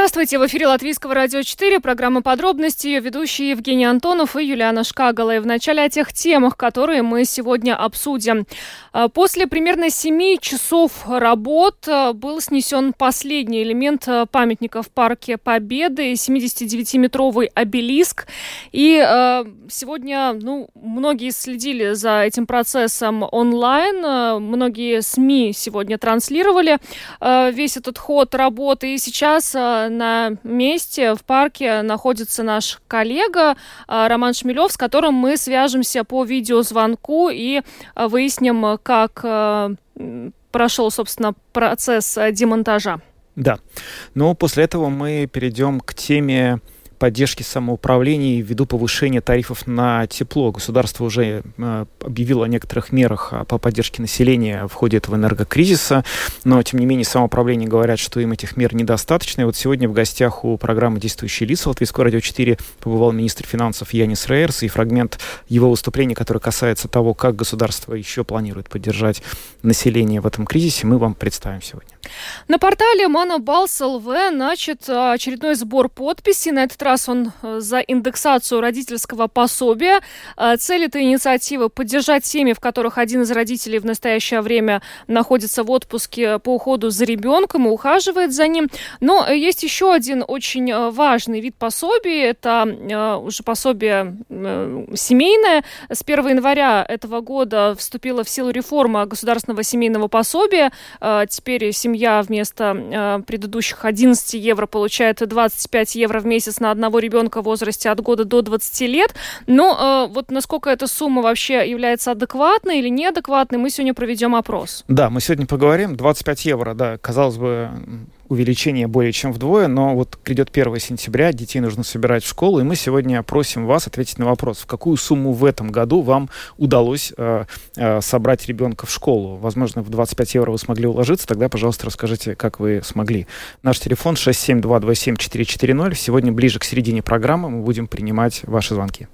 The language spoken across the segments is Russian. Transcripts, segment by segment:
Здравствуйте, в эфире Латвийского радио 4, программа «Подробности», ее ведущие Евгений Антонов и Юлиана Шкагала. И в начале о тех темах, которые мы сегодня обсудим. А, после примерно 7 часов работ а, был снесен последний элемент а, памятника в Парке Победы, 79-метровый обелиск. И сегодня ну, многие следили за этим процессом онлайн, многие СМИ сегодня транслировали весь этот ход работы. И сейчас на месте в парке находится наш коллега а, Роман Шмелев, с которым мы свяжемся по видеозвонку и а, выясним, как а, прошел, собственно, процесс демонтажа. Да. Но после этого мы перейдем к теме поддержки самоуправления ввиду повышения тарифов на тепло. Государство уже э, объявило о некоторых мерах по поддержке населения в ходе этого энергокризиса, но, тем не менее, самоуправление говорят, что им этих мер недостаточно. И вот сегодня в гостях у программы «Действующие лица» Латвийского радио 4 побывал министр финансов Янис Рейерс, и фрагмент его выступления, который касается того, как государство еще планирует поддержать население в этом кризисе, мы вам представим сегодня. На портале Манабалс ЛВ начат э, очередной сбор подписей. На этот раз он э, за индексацию родительского пособия. Э, цель этой инициативы – поддержать семьи, в которых один из родителей в настоящее время находится в отпуске по уходу за ребенком и ухаживает за ним. Но есть еще один очень важный вид пособия. Это уже пособие семейное. С 1 января этого года вступила в силу реформа государственного семейного пособия. Теперь семья вместо э, предыдущих 11 евро получает 25 евро в месяц на одного ребенка в возрасте от года до 20 лет. Но э, вот насколько эта сумма вообще является адекватной или неадекватной, мы сегодня проведем опрос. Да, мы сегодня поговорим. 25 евро, да, казалось бы, увеличение более чем вдвое, но вот придет 1 сентября, детей нужно собирать в школу, и мы сегодня просим вас ответить на вопрос, в какую сумму в этом году вам удалось э, э, собрать ребенка в школу. Возможно, в 25 евро вы смогли уложиться, тогда, пожалуйста, расскажите, как вы смогли. Наш телефон 67227-440. Сегодня ближе к середине программы мы будем принимать ваши звонки.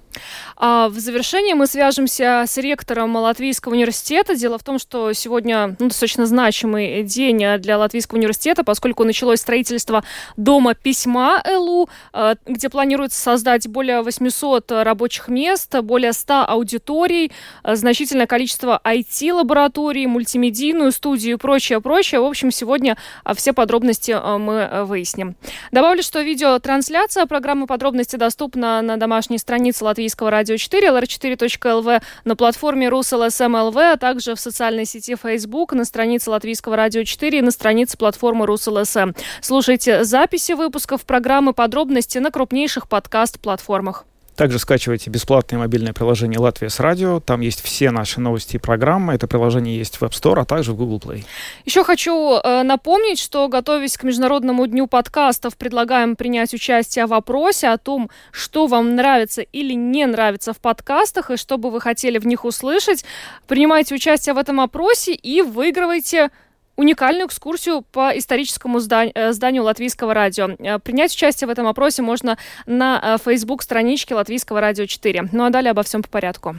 А в завершении мы свяжемся с ректором Латвийского университета. Дело в том, что сегодня ну, достаточно значимый день для Латвийского университета, поскольку началось строительство Дома письма ЛУ, э, где планируется создать более 800 рабочих мест, более 100 аудиторий, э, значительное количество IT-лабораторий, мультимедийную студию и прочее, прочее. В общем, сегодня э, все подробности мы выясним. Добавлю, что видеотрансляция программы подробности доступна на домашней странице Латвийского радио 4, lr4.lv, на платформе Rus.LSM.lv, а также в социальной сети Facebook, на странице Латвийского радио 4 и на странице платформы Rus.LSM. ФМ. Слушайте записи выпусков программы «Подробности» на крупнейших подкаст-платформах. Также скачивайте бесплатное мобильное приложение «Латвия с радио». Там есть все наши новости и программы. Это приложение есть в App Store, а также в Google Play. Еще хочу э, напомнить, что, готовясь к Международному дню подкастов, предлагаем принять участие в вопросе о том, что вам нравится или не нравится в подкастах, и что бы вы хотели в них услышать. Принимайте участие в этом опросе и выигрывайте уникальную экскурсию по историческому зданию, э, зданию Латвийского радио. Э, принять участие в этом опросе можно на Facebook-страничке э, Латвийского радио 4. Ну а далее обо всем по порядку.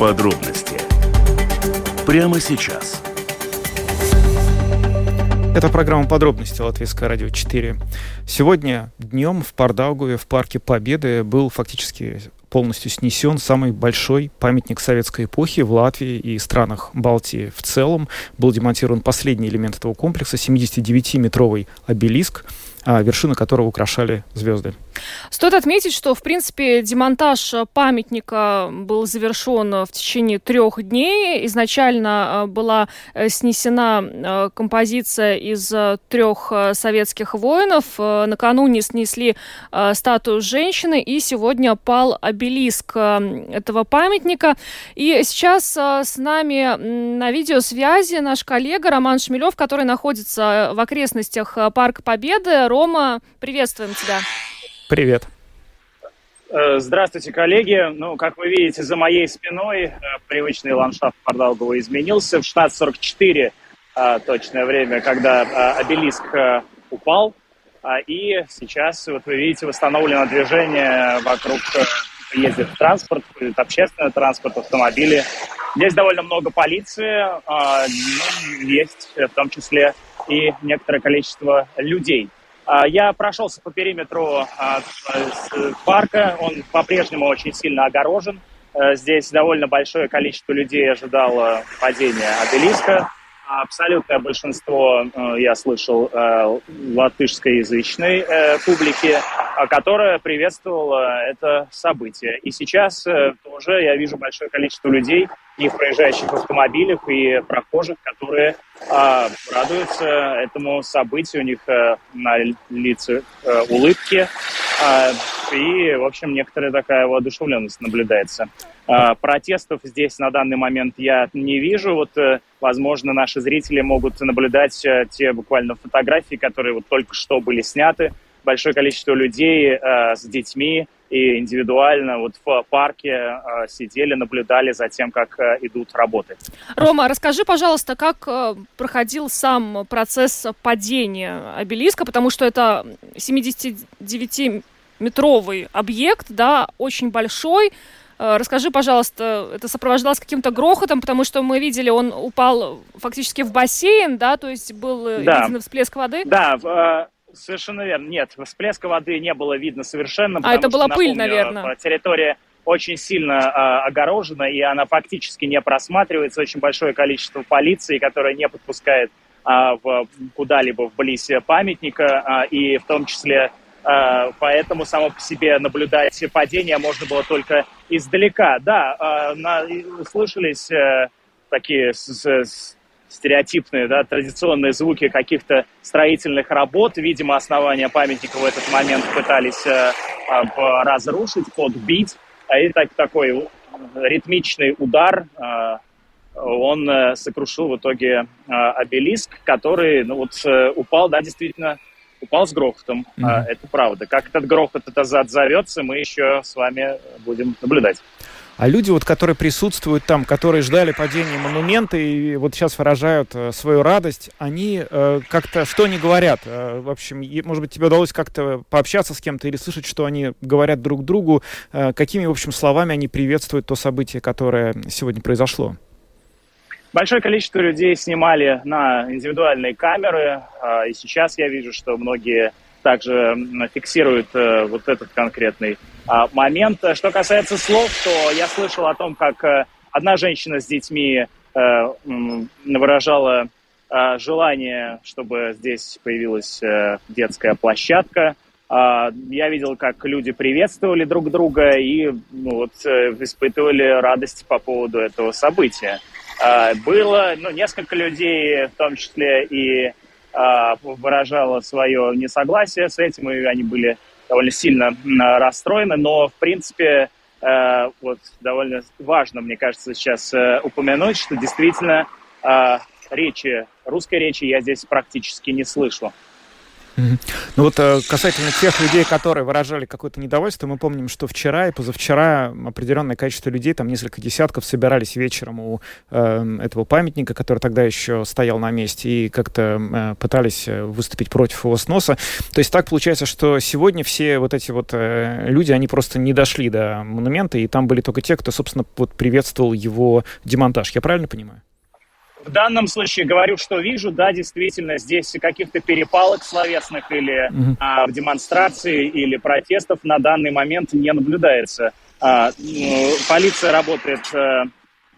Подробности прямо сейчас. Это программа «Подробности» Латвийское радио 4. Сегодня днем в Пардаугуве в Парке Победы был фактически полностью снесен самый большой памятник советской эпохи в Латвии и странах Балтии в целом. Был демонтирован последний элемент этого комплекса, 79-метровый обелиск, а, вершины которого украшали звезды. Стоит отметить, что, в принципе, демонтаж памятника был завершен в течение трех дней. Изначально а, была э, снесена композиция из трех советских воинов. Накануне снесли статую женщины, и сегодня пал обелиск этого памятника. И сейчас с нами на видеосвязи наш коллега Роман Шмелев, который находится в окрестностях Парка Победы. Рома, приветствуем тебя. Привет. Э, здравствуйте, коллеги. Ну, как вы видите, за моей спиной э, привычный ландшафт Пардалгова изменился. В 1644 точное время, когда обелиск упал. И сейчас, вот вы видите, восстановлено движение вокруг ездит транспорт, общественный транспорт, автомобили. Здесь довольно много полиции, ну, есть в том числе и некоторое количество людей. Я прошелся по периметру парка, он по-прежнему очень сильно огорожен. Э, здесь довольно большое количество людей ожидало падения обелиска. Абсолютное большинство, э, я слышал, э, латышскоязычной публики, которая приветствовала это событие. И сейчас тоже я вижу большое количество людей, и в проезжающих автомобилях, и прохожих, которые радуются этому событию. У них на лице улыбки. И, в общем, некоторая такая воодушевленность наблюдается. А, протестов здесь на данный момент я не вижу. Вот, э, возможно, наши зрители могут наблюдать те буквально фотографии, которые вот только что были сняты. Большое количество людей э, с детьми и индивидуально вот в парке э, сидели, наблюдали за тем, как э, идут работы. Рома, расскажи, пожалуйста, как э, проходил сам процесс падения обелиска, потому что это 79-метровый объект, да, очень большой. Расскажи, пожалуйста, это сопровождалось каким-то грохотом, потому что мы видели, он упал фактически в бассейн, да, то есть был да. виден всплеск воды? Да, совершенно верно. Нет, всплеска воды не было видно совершенно. А это была что, пыль, напомню, наверное? Территория очень сильно э, огорожена, и она фактически не просматривается. Очень большое количество полиции, которая не подпускает э, в, куда-либо вблизь памятника, э, и в том числе э, поэтому само по себе наблюдать падение можно было только издалека. Да, э, на, слышались э, такие с, с, стереотипные, да, традиционные звуки каких-то строительных работ. Видимо, основания памятника в этот момент пытались э, э, разрушить, подбить. И так, такой ритмичный удар, э, он э, сокрушил в итоге э, обелиск, который ну, вот, э, упал, да, действительно, упал с грохотом. Mm-hmm. Это правда. Как этот грохот это отзовется, мы еще с вами будем наблюдать. А люди, вот, которые присутствуют там, которые ждали падения монумента и вот сейчас выражают э, свою радость, они э, как-то, что они говорят? Э, в общем, может быть, тебе удалось как-то пообщаться с кем-то или слышать, что они говорят друг другу, э, какими, в общем, словами они приветствуют то событие, которое сегодня произошло? Большое количество людей снимали на индивидуальные камеры, а, и сейчас я вижу, что многие также фиксируют э, вот этот конкретный момент. Что касается слов, то я слышал о том, как э, одна женщина с детьми э, выражала а, желание, чтобы здесь появилась детская площадка. Я видел, как люди приветствовали друг друга и ну, вот, испытывали радость по поводу этого события. А, было ну, несколько людей, в том числе и а, выражало свое несогласие с этим, и они были довольно сильно расстроены, но, в принципе, а, вот довольно важно, мне кажется, сейчас э, упомянуть, что действительно речи, русской речи я здесь практически не слышу. Ну вот э, касательно тех людей, которые выражали какое-то недовольство, мы помним, что вчера и позавчера определенное количество людей, там несколько десятков, собирались вечером у э, этого памятника, который тогда еще стоял на месте, и как-то э, пытались э, выступить против его сноса. То есть так получается, что сегодня все вот эти вот э, люди, они просто не дошли до монумента, и там были только те, кто, собственно, вот приветствовал его демонтаж. Я правильно понимаю? В данном случае говорю, что вижу, да, действительно, здесь каких-то перепалок словесных или угу. а, в демонстрации или протестов на данный момент не наблюдается. А, ну, полиция работает, а,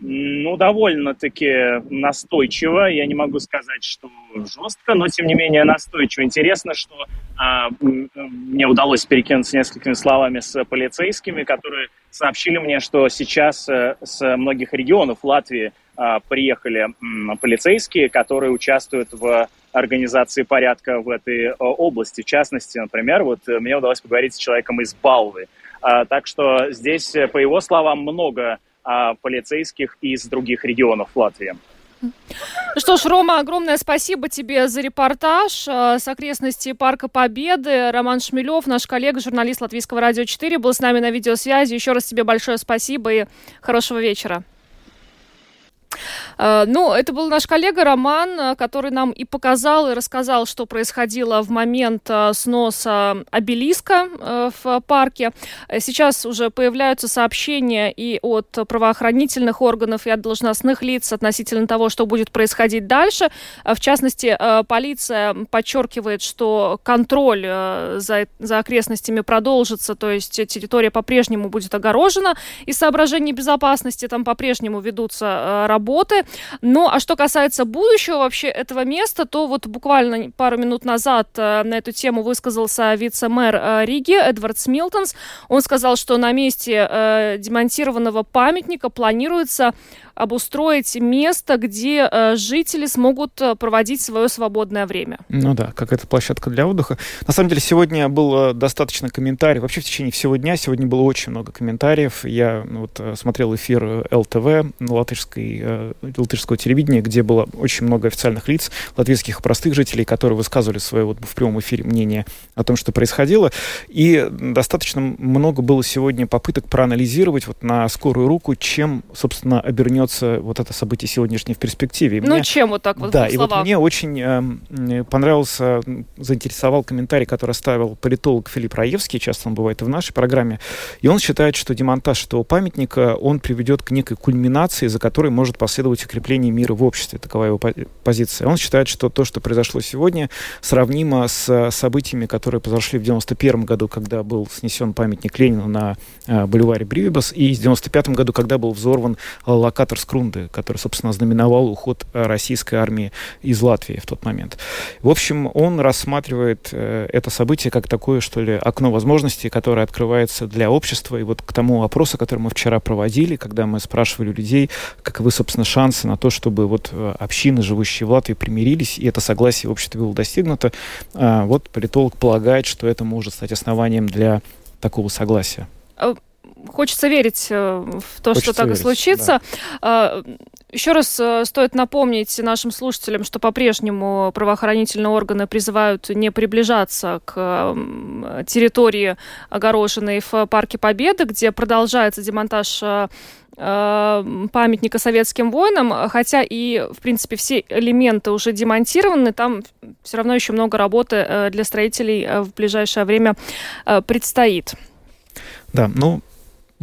ну, довольно-таки настойчиво. Я не могу сказать, что жестко, но тем не менее настойчиво. Интересно, что а, мне удалось перекинуться несколькими словами с полицейскими, которые сообщили мне, что сейчас а, с многих регионов Латвии а, приехали полицейские, которые участвуют в организации порядка в этой области. В частности, например, вот э, мне удалось поговорить с человеком из Балвы. А, так что здесь, э, по его словам, много полицейских из других регионов Латвии. Ну что ж, Рома, огромное спасибо тебе за репортаж с окрестностей Парка Победы. Роман Шмелев, наш коллега, журналист Латвийского радио 4, был с нами на видеосвязи. Еще раз тебе большое спасибо и хорошего вечера. Ну, это был наш коллега Роман, который нам и показал, и рассказал, что происходило в момент сноса обелиска в парке. Сейчас уже появляются сообщения и от правоохранительных органов, и от должностных лиц относительно того, что будет происходить дальше. В частности, полиция подчеркивает, что контроль за, за окрестностями продолжится, то есть территория по-прежнему будет огорожена из соображений безопасности, там по-прежнему ведутся э, работы. Ну, а что касается будущего вообще этого места, то вот буквально пару минут назад э, на эту тему высказался вице-мэр э, Риги Эдвард Смилтонс. Он сказал, что на месте э, демонтированного памятника планируется обустроить место, где э, жители смогут э, проводить свое свободное время. Ну да, какая-то площадка для отдыха. На самом деле сегодня было достаточно комментариев. Вообще в течение всего дня сегодня было очень много комментариев. Я ну, вот, э, смотрел эфир ЛТВ, латышской, латышского телевидения, где было очень много официальных лиц, латвийских простых жителей, которые высказывали свое вот в прямом эфире мнение о том, что происходило. И достаточно много было сегодня попыток проанализировать вот на скорую руку, чем, собственно, обернется вернется вот это событие сегодняшнее в перспективе. Ну, мне, чем вот так вот Да, и вот мне очень э, понравился, заинтересовал комментарий, который оставил политолог Филипп Раевский, часто он бывает и в нашей программе, и он считает, что демонтаж этого памятника, он приведет к некой кульминации, за которой может последовать укрепление мира в обществе, такова его позиция. Он считает, что то, что произошло сегодня, сравнимо с событиями, которые произошли в 91 году, когда был снесен памятник Ленину на э, бульваре Бривибас, и в 95 году, когда был взорван локатор Петр Скрунде, который, собственно, знаменовал уход э, российской армии из Латвии в тот момент. В общем, он рассматривает э, это событие как такое, что ли, окно возможностей, которое открывается для общества. И вот к тому вопросу, который мы вчера проводили, когда мы спрашивали людей, каковы, собственно, шансы на то, чтобы вот э, общины, живущие в Латвии, примирились, и это согласие в обществе было достигнуто, вот политолог полагает, что это может стать основанием для такого согласия хочется верить э, в то, хочется что так верить, и случится. Да. Еще раз э, стоит напомнить нашим слушателям, что по-прежнему правоохранительные органы призывают не приближаться к территории, огороженной в Парке Победы, где продолжается демонтаж э, памятника советским воинам, хотя и, в принципе, все элементы уже демонтированы, там все равно еще много работы для строителей в ближайшее время предстоит. Да, ну,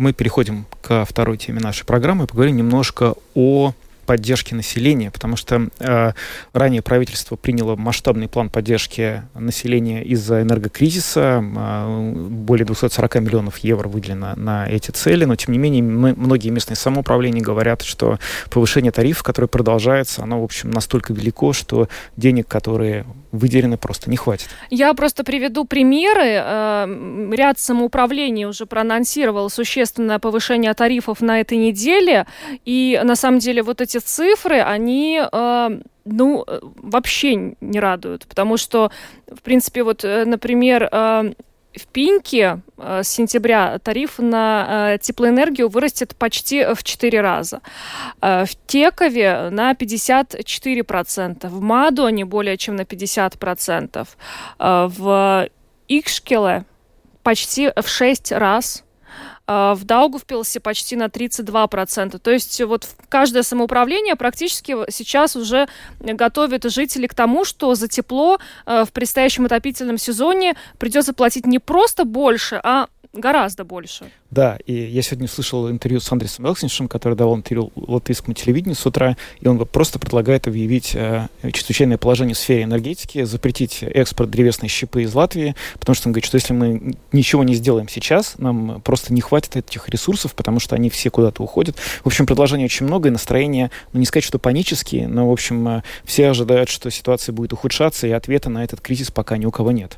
мы переходим ко второй теме нашей программы и поговорим немножко о поддержки населения, потому что э, ранее правительство приняло масштабный план поддержки населения из-за энергокризиса. Э, более 240 миллионов евро выделено на эти цели, но тем не менее мы, многие местные самоуправления говорят, что повышение тарифов, которое продолжается, оно, в общем, настолько велико, что денег, которые выделены, просто не хватит. Я просто приведу примеры. Э, ряд самоуправлений уже проанонсировал существенное повышение тарифов на этой неделе, и на самом деле вот эти цифры, они э, ну, вообще не радуют, потому что, в принципе, вот, э, например, э, в Пиньке с сентября тариф на теплоэнергию вырастет почти в 4 раза. В Текове на 54%, в Мадоне более чем на 50%, в Икшкеле почти в 6 раз в Даугавпилсе почти на 32%. То есть вот каждое самоуправление практически сейчас уже готовит жителей к тому, что за тепло а, в предстоящем отопительном сезоне придется платить не просто больше, а гораздо больше. Да, и я сегодня слышал интервью с Андресом Элксиншем, который давал интервью латвийскому телевидению с утра, и он просто предлагает объявить э, чрезвычайное положение в сфере энергетики, запретить экспорт древесной щепы из Латвии, потому что он говорит, что если мы ничего не сделаем сейчас, нам просто не хватит этих ресурсов, потому что они все куда-то уходят. В общем, предложений очень много, и настроение, ну не сказать, что панические, но, в общем, э, все ожидают, что ситуация будет ухудшаться, и ответа на этот кризис пока ни у кого нет.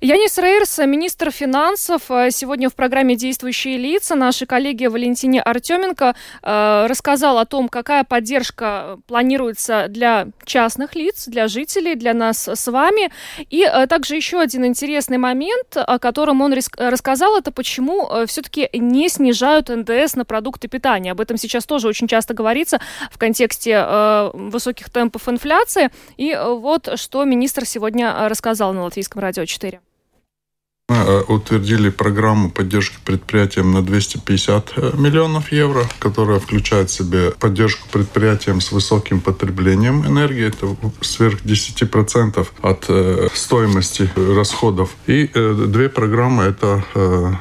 Янис Рейерс, министр финансов, э, сегодня в программе «Действующие действующие лица. Нашей коллеге Валентине Артеменко э, рассказал о том, какая поддержка планируется для частных лиц, для жителей, для нас с вами. И э, также еще один интересный момент, о котором он рассказал, это почему э, все-таки не снижают НДС на продукты питания. Об этом сейчас тоже очень часто говорится в контексте э, высоких темпов инфляции. И э, вот что министр сегодня рассказал на Латвийском радио 4. Мы э, утвердили программу поддержки предприятиям на 250 э, миллионов евро, которая включает в себя поддержку предприятиям с высоким потреблением энергии, это сверх 10% от э, стоимости расходов. И две программы это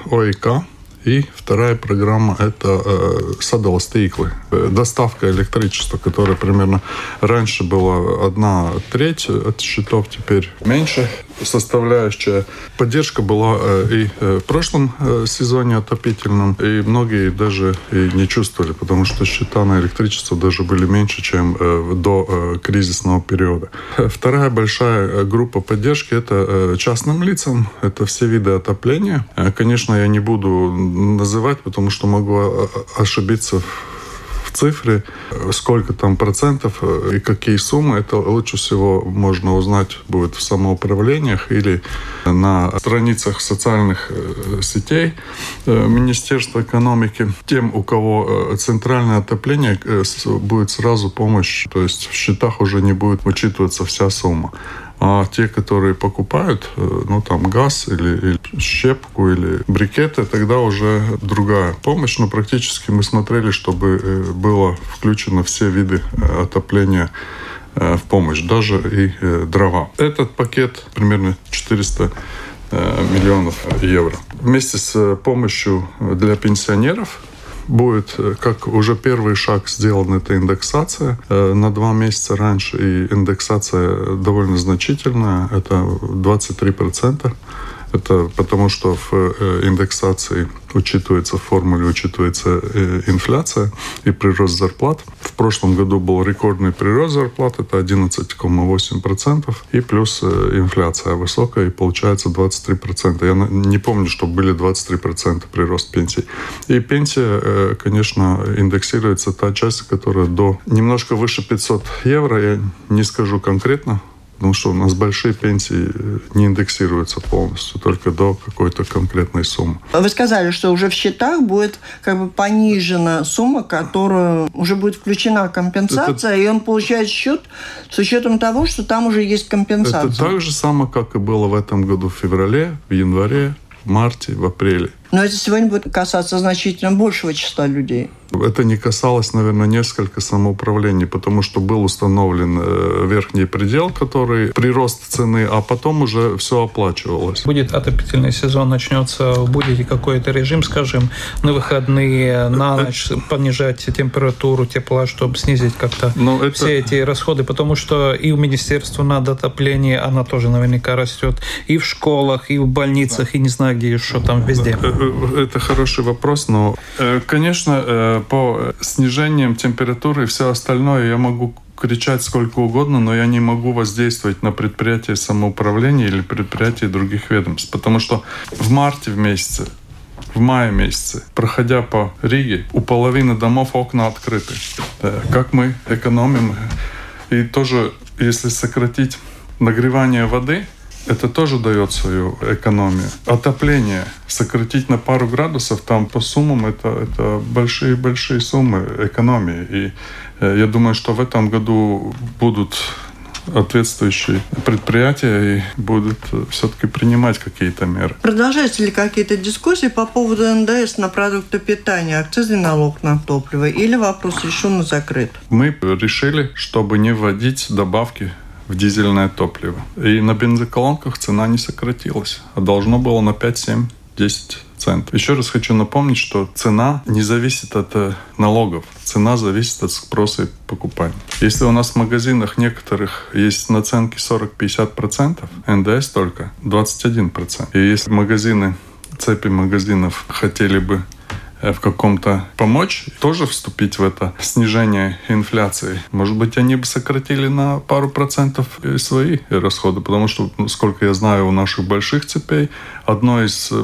ОИК, и вторая программа – это э, садовостыклы. Э, доставка электричества, которая примерно раньше была одна треть от счетов, теперь меньше составляющая. Поддержка была э, и э, в прошлом э, сезоне отопительном, и многие даже и не чувствовали, потому что счета на электричество даже были меньше, чем э, до э, кризисного периода. Вторая большая группа поддержки – это частным лицам, это все виды отопления. Конечно, я не буду называть, потому что могу э, ошибиться в цифре, сколько там процентов э, и какие суммы, это лучше всего можно узнать будет в самоуправлениях или на страницах социальных э, сетей Министерства экономики. Тем, у кого центральное отопление, будет сразу помощь, то есть в счетах уже не будет учитываться вся сумма. А те, которые покупают, э, ну, там, газ или, или щепку или брикеты, тогда уже другая помощь. Но практически мы смотрели, чтобы э, было включено все виды э, отопления в помощь, даже и дрова. Этот пакет примерно 400 миллионов евро. Вместе с помощью для пенсионеров будет, э, как уже первый шаг сделан, это индексация э, на два месяца раньше, и индексация довольно значительная, это 23%. Это потому, что в э, индексации учитывается, в формуле учитывается э, инфляция и прирост зарплат. В прошлом году был рекордный прирост зарплат, это 11,8%, и плюс э, инфляция высокая, и получается 23%. Я не помню, что были 23% прирост пенсий. И пенсия, конечно, индексируется та часть, которая до немножко выше 500 евро, я не скажу конкретно, потому что у нас большие пенсии э, не индексируются полностью, только до какой-то конкретной суммы. Вы сказали, что уже в счетах будет как бы понижена сумма, которую уже будет включена компенсация, это... и он получает счет с учетом того, что там уже есть компенсация. Это так же самое, как и было в этом году в феврале, в январе, в марте, в апреле. Но это сегодня будет касаться значительно большего числа людей. Это не касалось, наверное, несколько самоуправлений, потому что был установлен э, верхний предел, который прирост цены, а потом уже все оплачивалось. Будет отопительный сезон, начнется, будете какой-то режим, скажем, на выходные, на э, ночь понижать температуру тепла, чтобы снизить как-то Но ну, это... все эти расходы, потому что и у министерства надо отопление, она тоже наверняка растет, и в школах, и в больницах, и не знаю где еще там везде. Это хороший вопрос, но, э, конечно, э, по снижениям температуры и все остальное я могу кричать сколько угодно, но я не могу воздействовать на предприятие самоуправления или предприятия других ведомств. Потому что в марте в месяце в мае месяце, проходя по Риге, у половины домов окна открыты. Э, как мы экономим? И тоже, если сократить нагревание воды, это тоже дает свою экономию. Отопление сократить на пару градусов, там по суммам это, это большие-большие суммы экономии. И э, я думаю, что в этом году будут ответствующие предприятия и будут э, все-таки принимать какие-то меры. Продолжаются ли какие-то дискуссии по поводу НДС на продукты питания, акцизный налог на топливо или вопрос решен закрыт? Мы решили, чтобы не вводить добавки в дизельное топливо. И на бензоколонках цена не сократилась, а должно было на 5, 7, 10 центов. Еще раз хочу напомнить, что цена не зависит от э, налогов. Цена зависит от спроса и покупания. Если у нас в магазинах некоторых есть наценки 40-50%, НДС только 21%. И если магазины, цепи магазинов хотели бы в каком-то помочь, тоже вступить в это снижение инфляции. Может быть, они бы сократили на пару процентов свои расходы, потому что, ну, сколько я знаю, у наших больших цепей одно из э,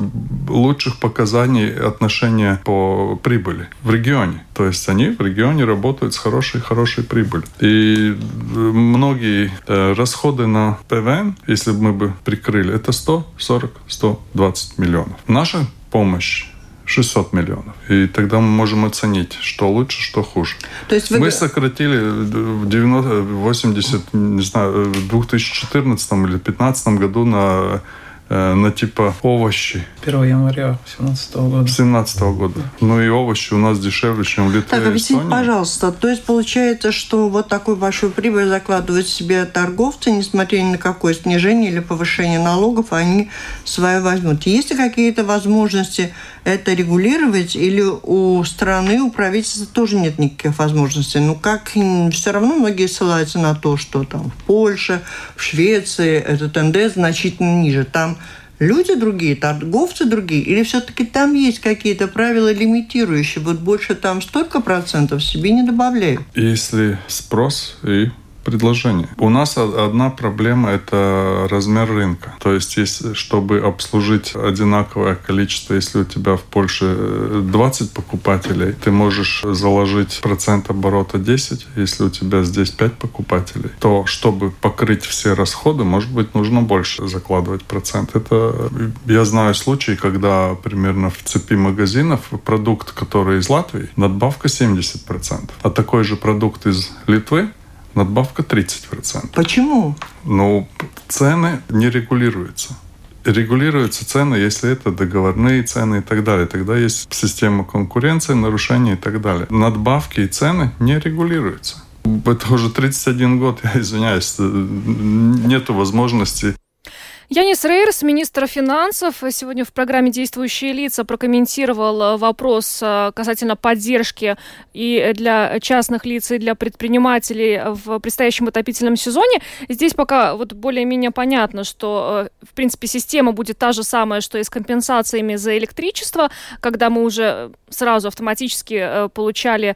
лучших показаний отношения по прибыли в регионе. То есть они в регионе работают с хорошей, хорошей прибылью. И э, многие расходы на ПВН, если бы мы бы прикрыли, это 140-120 миллионов. Наша помощь 600 миллионов. И тогда мы можем оценить, что лучше, что хуже. То есть вы... Мы сократили в 90, 80, не знаю, в 2014 или 2015 году на на типа овощи. 1 января 2017 года. 2017 года. Ну и овощи у нас дешевле, чем в Литве Так, объясните, пожалуйста, то есть получается, что вот такую большую прибыль закладывают себе торговцы, несмотря ни на какое снижение или повышение налогов, они свое возьмут. Есть ли какие-то возможности это регулировать, или у страны, у правительства тоже нет никаких возможностей? Ну, как все равно многие ссылаются на то, что там в Польше, в Швеции этот НДС значительно ниже. Там люди другие, торговцы другие, или все-таки там есть какие-то правила лимитирующие, вот больше там столько процентов себе не добавляют? Если спрос и предложение. У нас одна проблема – это размер рынка. То есть, если, чтобы обслужить одинаковое количество, если у тебя в Польше 20 покупателей, ты можешь заложить процент оборота 10. Если у тебя здесь 5 покупателей, то чтобы покрыть все расходы, может быть, нужно больше закладывать процент. Это я знаю случаи, когда примерно в цепи магазинов продукт, который из Латвии, надбавка 70%. А такой же продукт из Литвы надбавка 30%. Почему? Ну, цены не регулируются. Регулируются цены, если это договорные цены и так далее. Тогда есть система конкуренции, нарушения и так далее. Надбавки и цены не регулируются. Это уже 31 год, я извиняюсь, нету возможности Янис Рейерс, министр финансов, сегодня в программе «Действующие лица» прокомментировал э, вопрос э, касательно поддержки и для частных лиц, и для предпринимателей в предстоящем отопительном сезоне. Здесь пока вот более-менее понятно, что, э, в принципе, система будет та же самая, что и с компенсациями за электричество, когда мы уже сразу автоматически получали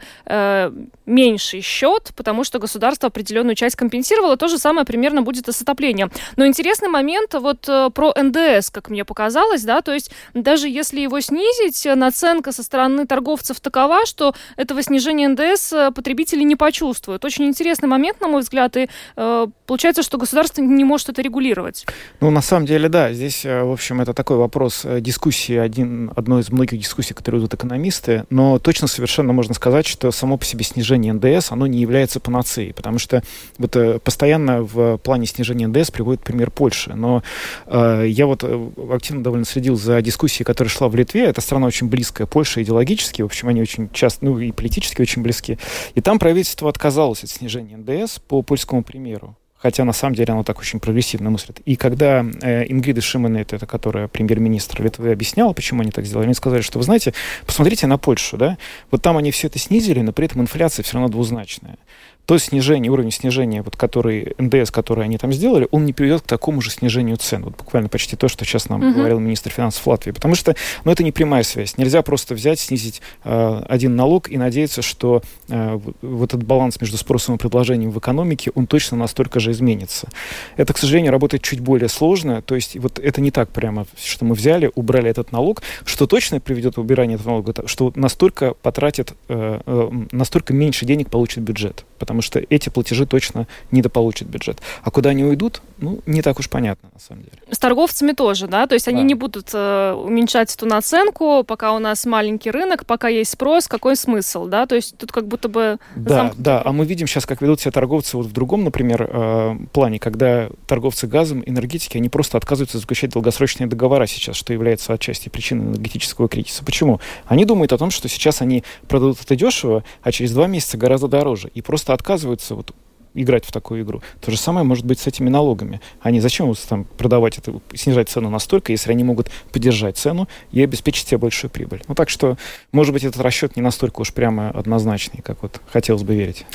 меньший счет, потому что государство определенную часть компенсировало. То же самое примерно будет и с отоплением. Но интересный момент вот э, про НДС, как мне показалось, да, то есть даже если его снизить, наценка со стороны торговцев такова, что этого снижения НДС э, потребители не почувствуют. Очень интересный момент, на мой взгляд, и э, получается, что государство не может это регулировать. Ну, на самом деле, да, здесь, в общем, это такой вопрос дискуссии, один, одной из многих дискуссий, которые ведут экономисты, но точно совершенно можно сказать, что само по себе снижение НДС, оно не является панацеей, потому что вот постоянно в плане снижения НДС приводит пример Польши, но Э, я вот э, активно довольно следил за дискуссией, которая шла в Литве. Это страна очень близкая Польша идеологически. В общем, они очень часто, ну и политически очень близки. И там правительство отказалось от снижения НДС по польскому примеру хотя на самом деле оно так очень прогрессивно мыслит. И когда э, Ингрида Шимонет, это которая премьер-министр Литвы, объясняла, почему они так сделали, они сказали, что, вы знаете, посмотрите на Польшу, да, вот там они все это снизили, но при этом инфляция все равно двузначная то снижение, уровень снижения, вот, который, НДС, который они там сделали, он не приведет к такому же снижению цен. Вот буквально почти то, что сейчас нам uh-huh. говорил министр финансов Латвии. Потому что ну, это не прямая связь. Нельзя просто взять, снизить э, один налог и надеяться, что э, вот этот баланс между спросом и предложением в экономике, он точно настолько же изменится. Это, к сожалению, работает чуть более сложно. То есть вот это не так прямо, что мы взяли, убрали этот налог. Что точно приведет к убиранию этого налога, что настолько потратит, э, э, настолько меньше денег получит бюджет потому что эти платежи точно недополучит бюджет. А куда они уйдут, ну, не так уж понятно, на самом деле. С торговцами тоже, да? То есть они не будут э, уменьшать эту наценку, пока у нас маленький рынок, пока есть спрос, какой смысл, да? То есть тут как будто бы... Да, замк... да, а мы видим сейчас, как ведут себя торговцы вот в другом, например, э, плане, когда торговцы газом, энергетики, они просто отказываются заключать долгосрочные договора сейчас, что является отчасти причиной энергетического кризиса. Почему? Они думают о том, что сейчас они продадут это дешево, а через два месяца гораздо дороже, и просто отказываются вот играть в такую игру. То же самое может быть с этими налогами. Они зачем там продавать это, снижать цену настолько, если они могут поддержать цену и обеспечить себе большую прибыль. Ну так что, может быть, этот расчет не настолько уж прямо однозначный, как вот хотелось бы верить.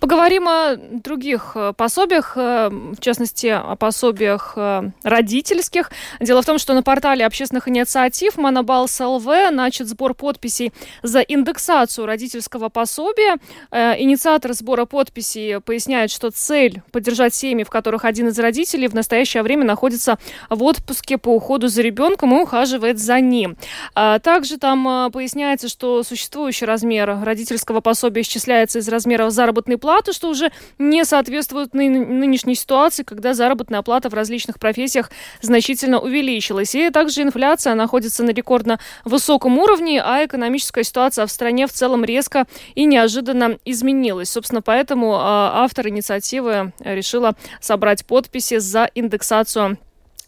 Поговорим о других э, пособиях, э, в частности, о пособиях э, родительских. Дело в том, что на портале общественных инициатив Монобалс ЛВ начат сбор подписей за индексацию родительского пособия. Инициатор сбора подписей поясняет, что цель поддержать семьи, в которых один из родителей в настоящее время находится в отпуске по уходу за ребенком и ухаживает за ним. Также там поясняется, что существующий размер родительского пособия исчисляется из размера заработной платы, что уже не соответствует ны- нынешней ситуации, когда заработная плата в различных профессиях значительно увеличилась. И также инфляция находится на рекордно высоком уровне, а экономическая ситуация в стране в целом резко и неожиданно изменилась. Собственно, поэтому а, автор инициативы решила собрать подписи за индексацию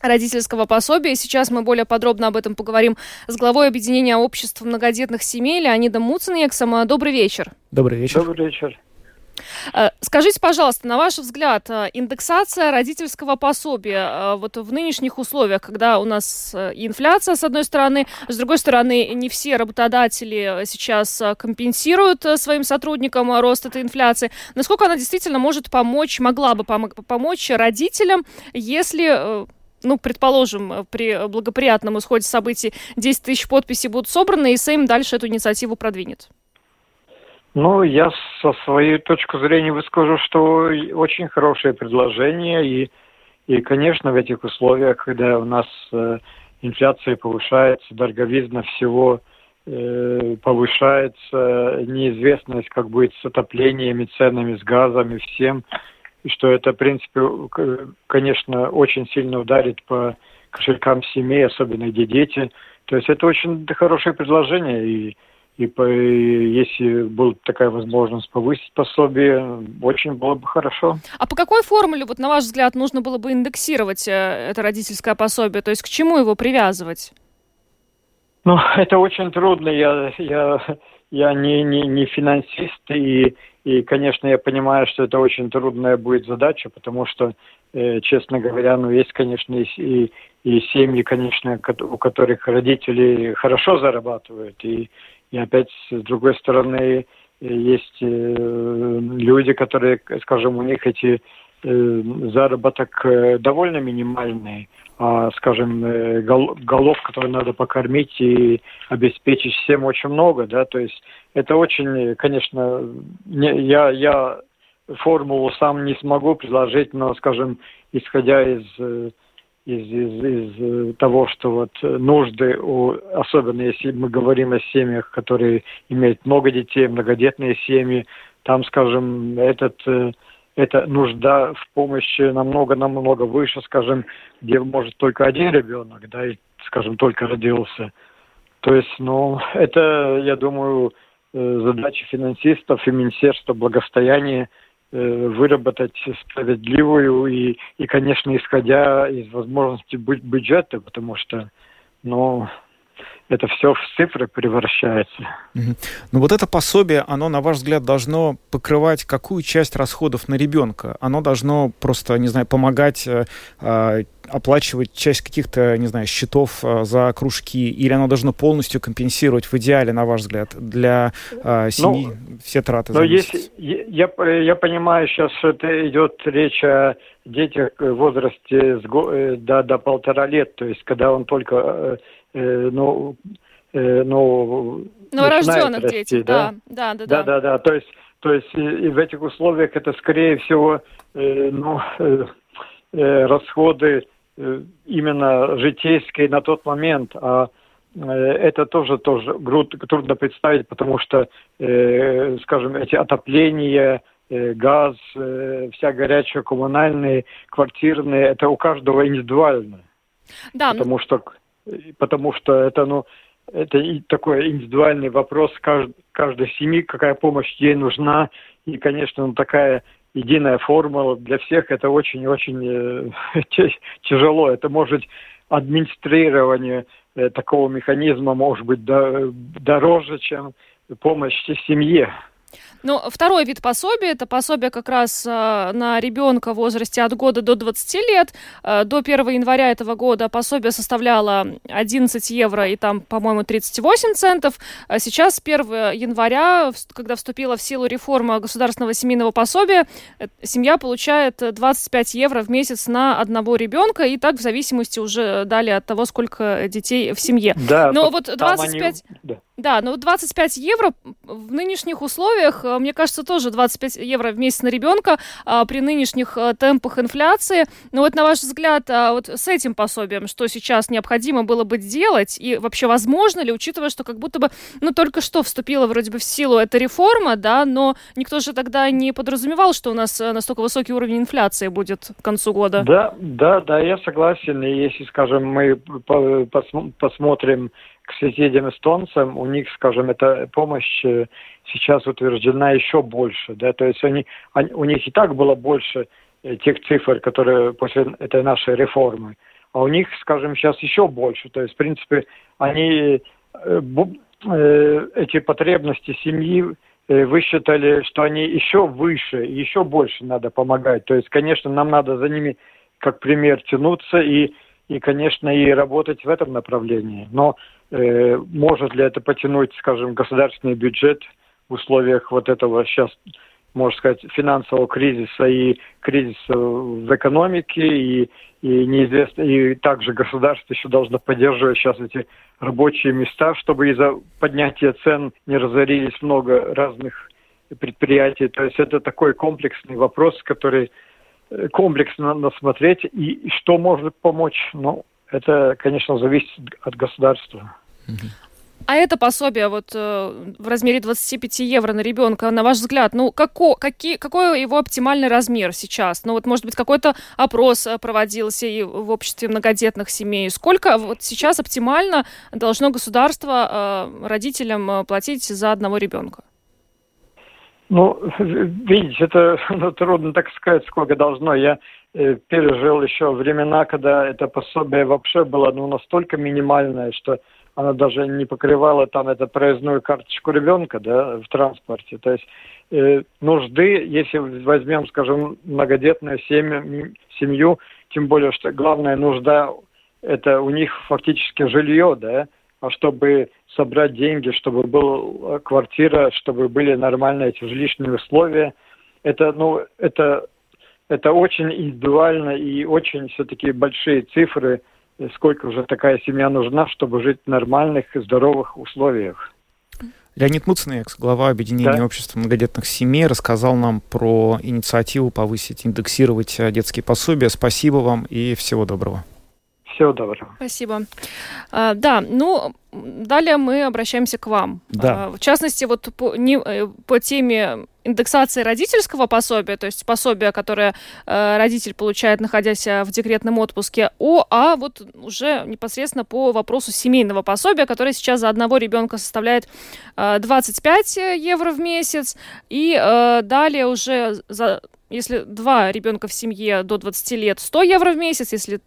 родительского пособия. Сейчас мы более подробно об этом поговорим с главой объединения обществ многодетных семей Леонидом Муцинексом. Добрый вечер. Добрый вечер. Добрый вечер. Э, скажите, пожалуйста, на ваш взгляд, э, индексация родительского пособия э, вот в нынешних условиях, когда у нас инфляция, с одной стороны, с другой стороны, не все работодатели сейчас компенсируют своим сотрудникам рост этой инфляции, насколько она действительно может помочь, могла бы помочь родителям, если ну, предположим, при благоприятном исходе событий 10 тысяч подписей будут собраны, и Сейм дальше эту инициативу продвинет? Ну, я со своей точки зрения выскажу, что очень хорошее предложение. И, и конечно, в этих условиях, когда у нас э, инфляция повышается, дороговизна всего э, повышается, неизвестность, как будет с отоплениями, ценами, с газами, всем, и что это, в принципе, конечно, очень сильно ударит по кошелькам семей, особенно где дети. То есть это очень хорошее предложение, и и по, если будет такая возможность повысить пособие, очень было бы хорошо. А по какой формуле, вот на ваш взгляд, нужно было бы индексировать э, это родительское пособие? То есть к чему его привязывать? Ну, это очень трудно. Я, я, я не, не, не финансист, и, и, конечно, я понимаю, что это очень трудная будет задача, потому что, э, честно говоря, ну, есть, конечно, и, и, и семьи, конечно, у которых родители хорошо зарабатывают, и, и опять, с другой стороны, есть э, люди, которые, скажем, у них эти э, заработок э, довольно минимальный, а, скажем, голов, которые надо покормить и обеспечить всем очень много, да, то есть это очень, конечно, не, я, я формулу сам не смогу предложить, но, скажем, исходя из из, из, из э, того, что вот нужды, у, особенно если мы говорим о семьях, которые имеют много детей, многодетные семьи, там, скажем, этот, э, эта нужда в помощи намного-намного выше, скажем, где может только один ребенок, да, и, скажем, только родился. То есть, ну, это, я думаю, э, задача финансистов и Министерства благосостояния – Э, выработать справедливую и, и, конечно, исходя из возможности бюджета, потому что, ну, это все в цифры превращается. Угу. Ну вот это пособие, оно, на ваш взгляд, должно покрывать какую часть расходов на ребенка? Оно должно просто, не знаю, помогать э, а, оплачивать часть каких-то, не знаю, счетов э, за кружки, или оно должно полностью компенсировать в идеале, на ваш взгляд, для э, семьи ну, все траты но если, я, я понимаю, сейчас это идет речь о детях в возрасте с, э, до, до полтора лет, то есть когда он только э, э, ну, э, ну, Новорожденных детей, да? Да, да, да. Да, да, да. То есть, то есть и, в этих условиях это, скорее всего, э, ну, э, э, расходы э, именно житейские на тот момент, а э, это тоже тоже трудно представить, потому что, э, скажем, эти отопления, э, газ, э, вся горячая коммунальные, квартирные, это у каждого индивидуально. Да. Потому что потому что это, ну, это и такой индивидуальный вопрос каждой, каждой семьи, какая помощь ей нужна. И, конечно, ну, такая единая формула для всех это очень-очень э, тяжело. Это может администрирование э, такого механизма может быть до, дороже, чем помощь семье. Ну, второй вид пособия – это пособие как раз э, на ребенка в возрасте от года до 20 лет. Э, до 1 января этого года пособие составляло 11 евро и там, по-моему, 38 центов. А сейчас, с 1 января, когда вступила в силу реформа государственного семейного пособия, э, семья получает 25 евро в месяц на одного ребенка, и так в зависимости уже далее от того, сколько детей в семье. Да, Но вот 25... Они... Да. Да, ну 25 евро в нынешних условиях, э, мне кажется, тоже 25 евро в месяц на ребенка а, при нынешних а, темпах инфляции. Но вот на ваш взгляд, а, вот с этим пособием, что сейчас необходимо было бы делать, и вообще возможно ли, учитывая, что как будто бы, ну только что вступила вроде бы в силу эта реформа, да, но никто же тогда не подразумевал, что у нас настолько высокий уровень инфляции будет к концу года. Да, да, да, я согласен. И если, скажем, мы посмотрим к соседям-эстонцам, у них, скажем, эта помощь э, сейчас утверждена еще больше, да, то есть они, они, у них и так было больше э, тех цифр, которые после этой нашей реформы, а у них, скажем, сейчас еще больше. То есть, в принципе, они э, э, эти потребности семьи высчитали, что они еще выше, еще больше надо помогать. То есть, конечно, нам надо за ними как пример тянуться и, и конечно, и работать в этом направлении. Но э, может ли это потянуть, скажем, государственный бюджет в условиях вот этого сейчас можно сказать, финансового кризиса и кризиса в экономике, и, и неизвестно, и также государство еще должно поддерживать сейчас эти рабочие места, чтобы из-за поднятия цен не разорились много разных предприятий. То есть это такой комплексный вопрос, который комплексно надо смотреть, и, что может помочь, ну, это, конечно, зависит от государства. А это пособие вот э, в размере 25 евро на ребенка, на ваш взгляд, ну како, какие, какой его оптимальный размер сейчас? Ну вот, может быть, какой-то опрос э, проводился и в обществе многодетных семей. Сколько вот сейчас оптимально должно государство э, родителям э, платить за одного ребенка? Ну, видите, это ну, трудно так сказать, сколько должно. Я э, пережил еще времена, когда это пособие вообще было ну, настолько минимальное, что она даже не покрывала там эту проездную карточку ребенка, да, в транспорте. То есть э, нужды, если возьмем, скажем, многодетную семью, семью, тем более, что главная нужда это у них фактически жилье, да, чтобы собрать деньги, чтобы была квартира, чтобы были нормальные эти жилищные условия, это, ну, это, это очень индивидуально и очень все-таки большие цифры, сколько уже такая семья нужна, чтобы жить в нормальных и здоровых условиях. Леонид Муцнекс, глава объединения да. общества многодетных семей, рассказал нам про инициативу повысить, индексировать э, детские пособия. Спасибо вам и всего доброго. Всего доброго. Спасибо. А, да, ну, далее мы обращаемся к вам. Да. А, в частности, вот по, не, э, по теме индексации родительского пособия, то есть пособия, которое э, родитель получает, находясь э, в декретном отпуске, о, а вот уже непосредственно по вопросу семейного пособия, которое сейчас за одного ребенка составляет э, 25 евро в месяц, и э, далее уже за если два ребенка в семье до 20 лет 100 евро в месяц, если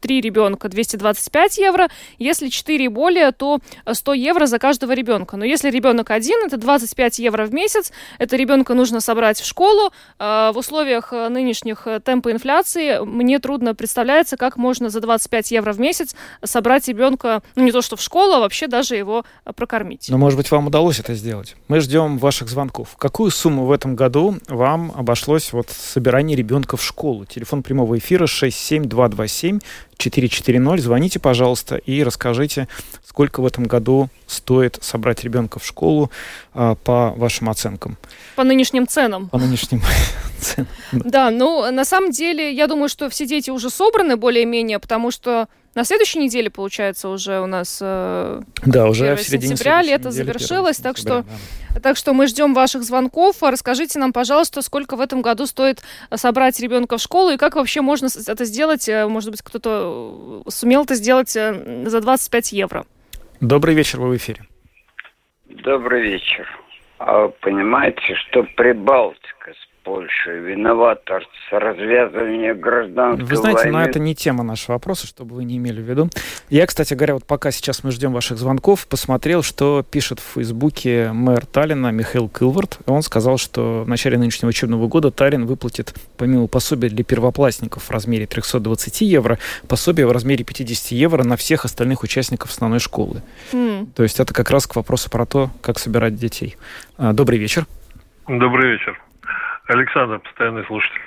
три ребенка 225 евро, если 4 и более, то 100 евро за каждого ребенка. Но если ребенок один, это 25 евро в месяц, это ребенка нужно собрать в школу. А, в условиях э, нынешних э, темпа инфляции мне трудно представляется, как можно за 25 евро в месяц собрать ребенка, ну не то что в школу, а вообще даже его э, прокормить. Но, может быть, вам удалось это сделать. Мы ждем ваших звонков. Какую сумму в этом году вам обошлось вот собирание ребенка в школу? Телефон прямого эфира 67227 440. Звоните, пожалуйста, и расскажите, сколько в этом году стоит собрать ребенка в школу а, по вашим оценкам. По нынешним ценам. По нынешним ценам. Да, ну, на самом деле, я думаю, что все дети уже собраны более-менее, потому что на следующей неделе, получается, уже у нас э, да, уже в середине сентября лето завершилось, так что, да. так что мы ждем ваших звонков. Расскажите нам, пожалуйста, сколько в этом году стоит собрать ребенка в школу и как вообще можно это сделать? Э, может быть, кто-то э, сумел это сделать э, за 25 евро. Добрый вечер, вы в эфире. Добрый вечер. А вы понимаете, что Прибалтика Польша виновата с развязыванием гражданской Вы знаете, войны. но это не тема нашего вопроса, чтобы вы не имели в виду. Я, кстати говоря, вот пока сейчас мы ждем ваших звонков, посмотрел, что пишет в Фейсбуке мэр Таллина Михаил Килвард. Он сказал, что в начале нынешнего учебного года Таллин выплатит, помимо пособия для первоклассников в размере 320 евро, пособие в размере 50 евро на всех остальных участников основной школы. Mm. То есть это как раз к вопросу про то, как собирать детей. А, добрый вечер. Добрый вечер. Александр, постоянный слушатель.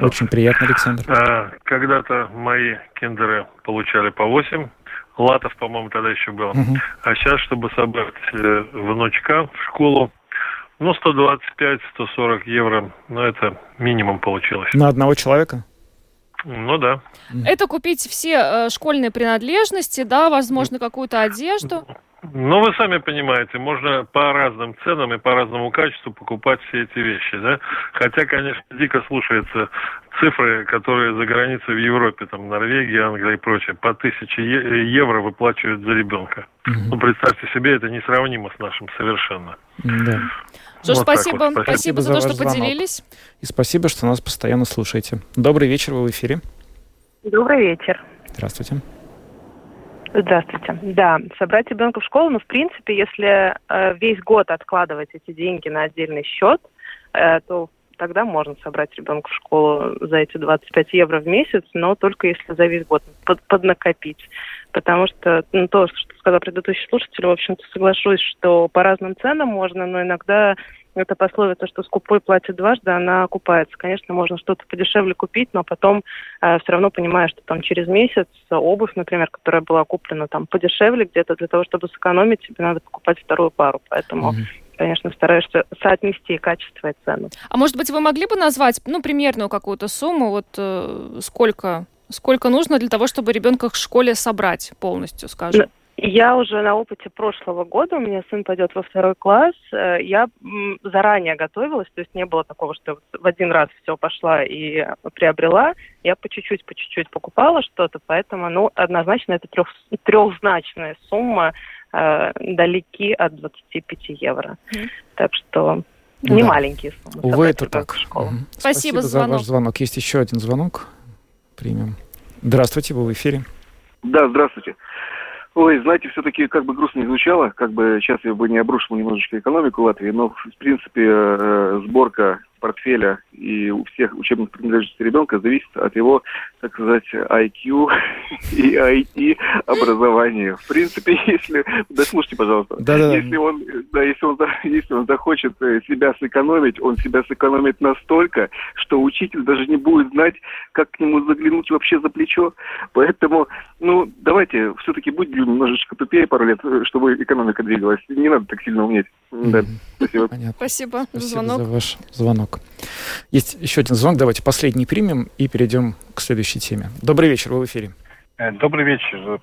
Очень приятно, Александр. А, когда-то мои киндеры получали по 8, латов, по-моему, тогда еще было. Угу. А сейчас, чтобы собрать э, внучка в школу, ну, 125-140 евро, ну, это минимум получилось. На одного человека? Ну да. Это купить все э, школьные принадлежности, да, возможно, какую-то одежду. Ну, вы сами понимаете, можно по разным ценам и по разному качеству покупать все эти вещи, да? Хотя, конечно, дико слушаются цифры, которые за границей в Европе, там, Норвегия, Англия и прочее, по тысяче евро выплачивают за ребенка. Угу. Ну, представьте себе, это несравнимо с нашим совершенно. Да. Что вот спасибо. Вот, спасибо. Спасибо за, за то, что звонок. поделились. И спасибо, что нас постоянно слушаете. Добрый вечер, вы в эфире. Добрый вечер. Здравствуйте. Здравствуйте. Да, собрать ребенка в школу, ну, в принципе, если э, весь год откладывать эти деньги на отдельный счет, э, то тогда можно собрать ребенка в школу за эти 25 евро в месяц, но только если за весь год под, поднакопить. Потому что ну, то, что сказал предыдущий слушатель, в общем-то, соглашусь, что по разным ценам можно, но иногда эта пословица, что скупой платит дважды, она окупается. Конечно, можно что-то подешевле купить, но потом э, все равно понимаешь, что там через месяц обувь, например, которая была куплена там подешевле где-то, для того, чтобы сэкономить, тебе надо покупать вторую пару. Поэтому mm-hmm конечно, стараешься соотнести качество и цену. А может быть, вы могли бы назвать, ну, примерную какую-то сумму, вот э, сколько, сколько нужно для того, чтобы ребенка в школе собрать полностью, скажем? Я уже на опыте прошлого года, у меня сын пойдет во второй класс, э, я заранее готовилась, то есть не было такого, что в один раз все пошла и приобрела. Я по чуть-чуть, по чуть-чуть покупала что-то, поэтому, ну, однозначно это трех, трехзначная сумма, э, далеки от 25 евро. Mm. Так что не да. маленькие суммы. Увы, это так. Угу. Спасибо, Спасибо за, звонок. ваш звонок. Есть еще один звонок. Примем. Здравствуйте, вы в эфире. Да, здравствуйте. Ой, знаете, все-таки как бы грустно не звучало, как бы сейчас я бы не обрушил немножечко экономику Латвии, но в принципе э, сборка портфеля и у всех учебных принадлежностей ребенка зависит от его, так сказать, IQ и IT образования. В принципе, если... Да слушайте, пожалуйста. Да, да. Если он, да, если он, если он захочет э, себя сэкономить, он себя сэкономит настолько, что учитель даже не будет знать, как к нему заглянуть вообще за плечо. Поэтому, ну, давайте все-таки будем немножечко тупее пару лет, э, чтобы экономика двигалась. Не надо так сильно уметь. Да, спасибо. Понятно. Спасибо за звонок. за ваш звонок. Есть еще один звонок. Давайте последний примем и перейдем к следующей теме. Добрый вечер, вы в эфире. Э, добрый вечер.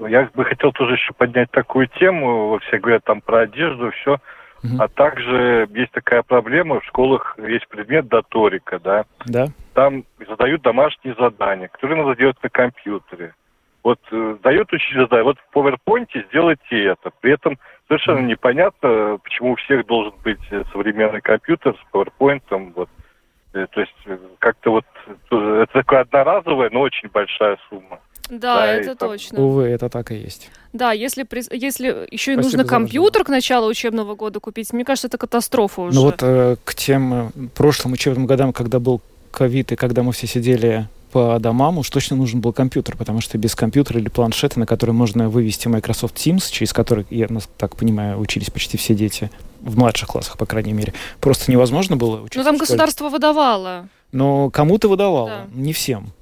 Я бы хотел тоже еще поднять такую тему. Все говорят там про одежду, все. Угу. А также есть такая проблема, в школах есть предмет доторика, да? Да. Там задают домашние задания, которые надо делать на компьютере. Вот э, дает учитель задание, вот в PowerPoint сделайте это. При этом совершенно непонятно, почему у всех должен быть э, современный компьютер с PowerPoint. Вот. Э, то есть э, как-то вот это такая одноразовая, но очень большая сумма. Да, да это точно. Увы, это так и есть. Да, если, если еще и нужно компьютер к началу учебного года купить, мне кажется, это катастрофа уже. Ну вот э, к тем прошлым учебным годам, когда был ковид, и когда мы все сидели по домам уж точно нужен был компьютер, потому что без компьютера или планшета, на который можно вывести Microsoft Teams, через который, я так понимаю, учились почти все дети, в младших классах, по крайней мере, просто невозможно было учиться. Ну там государство выдавало. Но кому-то выдавало, да. не всем.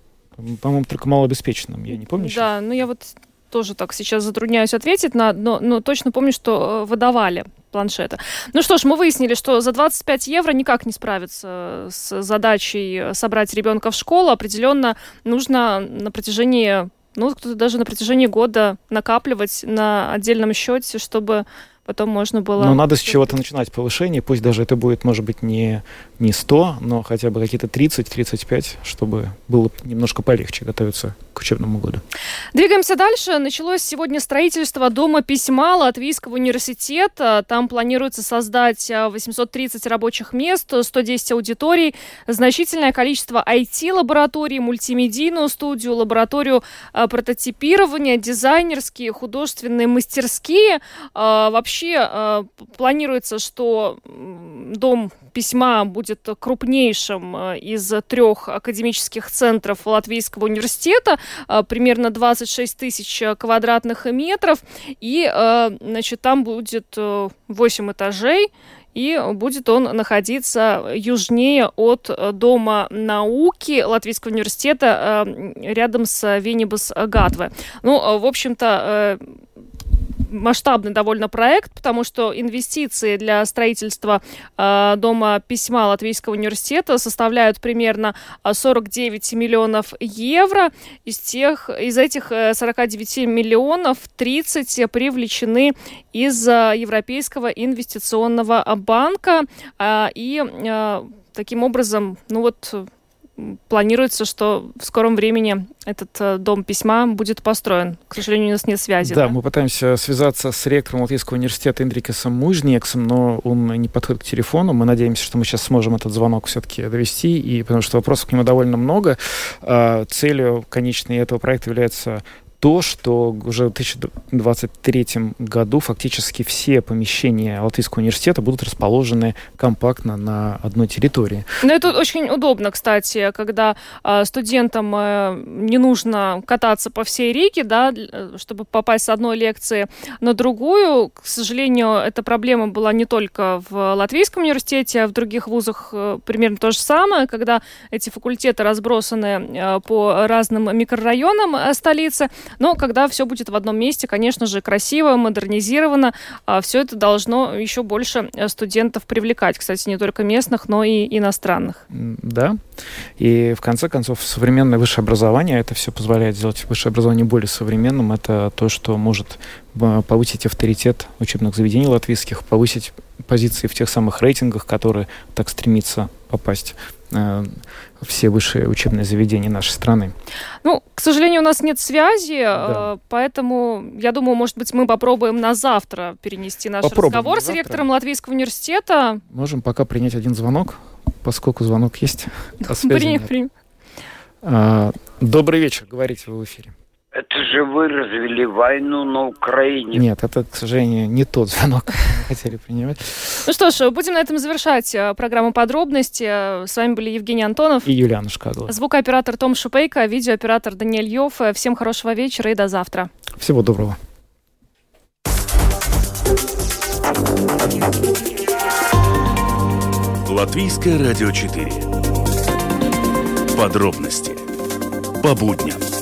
По-моему, только малообеспеченным, я не помню. Да, сейчас. ну я вот тоже так сейчас затрудняюсь ответить, на, но, но точно помню, что э, выдавали планшета. Ну что ж, мы выяснили, что за 25 евро никак не справиться с задачей собрать ребенка в школу. Определенно нужно на протяжении ну, кто-то даже на протяжении года накапливать на отдельном счете, чтобы потом можно было... Но надо с чего-то начинать повышение, пусть даже это будет, может быть, не, не 100, но хотя бы какие-то 30-35, чтобы было немножко полегче готовиться учебному году. Двигаемся дальше. Началось сегодня строительство Дома письма Латвийского университета. Там планируется создать 830 а, рабочих мест, 110 аудиторий, значительное количество IT-лабораторий, мультимедийную студию, лабораторию а, прототипирования, дизайнерские, художественные мастерские. А, вообще планируется, что Дом письма будет крупнейшим из трех академических центров Латвийского университета. Э, примерно 26 тысяч квадратных метров, и, э, значит, там будет 8 э, этажей, и будет он находиться южнее от Дома науки Латвийского университета рядом с Венибус Гатве. Ну, в общем-то, масштабный довольно проект, потому что инвестиции для строительства э, дома письма Латвийского университета составляют примерно 49 миллионов евро. Из, тех, из этих 49 миллионов 30 привлечены из Европейского инвестиционного банка. Э, и э, таким образом, ну вот планируется, что в скором времени этот э, дом письма будет построен. К сожалению, у нас нет связи. Да, да? мы пытаемся связаться с ректором Латвийского университета Индрикасом Мужнексом, но он не подходит к телефону. Мы надеемся, что мы сейчас сможем этот звонок все-таки довести, и потому что вопросов к нему довольно много. А, целью конечной этого проекта является то, что уже в 2023 году фактически все помещения Латвийского университета будут расположены компактно на одной территории. Ну, это очень удобно, кстати, когда э, студентам э, не нужно кататься по всей Риге, да, чтобы попасть с одной лекции на другую. К сожалению, эта проблема была не только в Латвийском университете, а в других вузах э, примерно то же самое, когда эти факультеты разбросаны э, по разным микрорайонам э, столицы. Но когда все будет в одном месте, конечно же, красиво, модернизировано, а все это должно еще больше э, студентов привлекать. Кстати, не только местных, но и иностранных. Да. И в конце концов, современное высшее образование, это все позволяет сделать высшее образование более современным. Это то, что может э, повысить авторитет учебных заведений латвийских, повысить позиции в тех самых рейтингах, которые так стремится попасть все высшие учебные заведения нашей страны. Ну, к сожалению, у нас нет связи, да. Э, поэтому, я думаю, может быть, мы попробуем на завтра перенести наш попробуем разговор с ректором Латвийского университета. Можем пока принять один звонок, поскольку звонок есть. А Приним, приним. Добрый вечер, говорите вы в эфире. Это же вы развели войну на Украине. Нет, это, к сожалению, не тот звонок, мы хотели принимать. Ну что ж, будем на этом завершать э, программу подробности. С вами были Евгений Антонов и Юлиана Шкагла. Звукооператор Том Шупейко, видеооператор Даниэль Йов. Всем хорошего вечера и до завтра. Всего доброго. Латвийское радио 4. Подробности по будням.